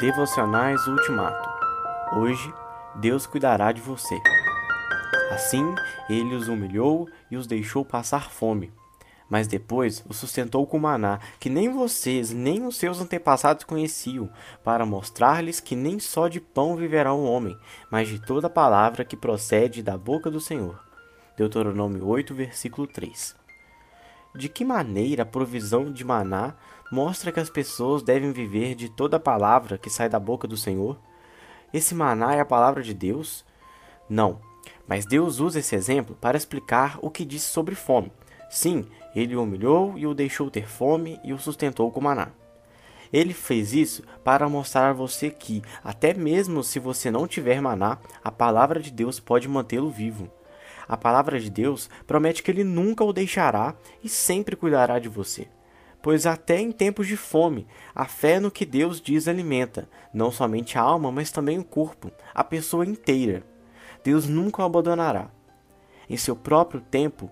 Devocionais Ultimato. Hoje, Deus cuidará de você. Assim, ele os humilhou e os deixou passar fome. Mas depois os sustentou com maná, que nem vocês nem os seus antepassados conheciam, para mostrar-lhes que nem só de pão viverá o um homem, mas de toda palavra que procede da boca do Senhor. Deuteronômio 8, versículo 3. De que maneira a provisão de maná mostra que as pessoas devem viver de toda palavra que sai da boca do Senhor? Esse maná é a palavra de Deus? Não, mas Deus usa esse exemplo para explicar o que disse sobre fome. Sim, ele o humilhou e o deixou ter fome e o sustentou com maná. Ele fez isso para mostrar a você que, até mesmo se você não tiver maná, a palavra de Deus pode mantê-lo vivo. A palavra de Deus promete que ele nunca o deixará e sempre cuidará de você. Pois até em tempos de fome, a fé no que Deus diz alimenta, não somente a alma, mas também o corpo, a pessoa inteira. Deus nunca o abandonará. Em seu próprio tempo,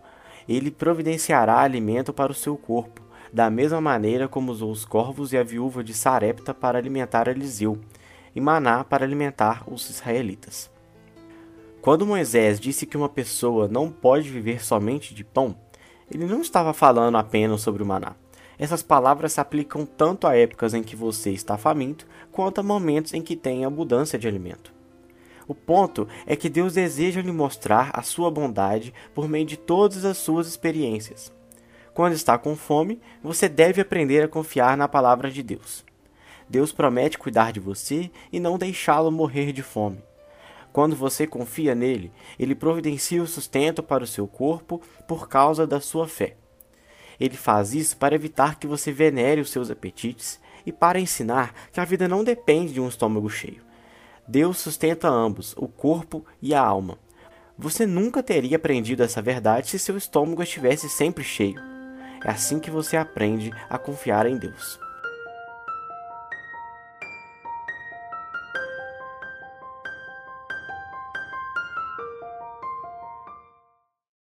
ele providenciará alimento para o seu corpo, da mesma maneira como usou os corvos e a viúva de Sarepta para alimentar Eliseu, e Maná para alimentar os israelitas. Quando Moisés disse que uma pessoa não pode viver somente de pão, ele não estava falando apenas sobre o maná. Essas palavras se aplicam tanto a épocas em que você está faminto, quanto a momentos em que tem abundância de alimento. O ponto é que Deus deseja lhe mostrar a sua bondade por meio de todas as suas experiências. Quando está com fome, você deve aprender a confiar na palavra de Deus. Deus promete cuidar de você e não deixá-lo morrer de fome. Quando você confia nele, ele providencia o sustento para o seu corpo por causa da sua fé. Ele faz isso para evitar que você venere os seus apetites e para ensinar que a vida não depende de um estômago cheio. Deus sustenta ambos, o corpo e a alma. Você nunca teria aprendido essa verdade se seu estômago estivesse sempre cheio. É assim que você aprende a confiar em Deus.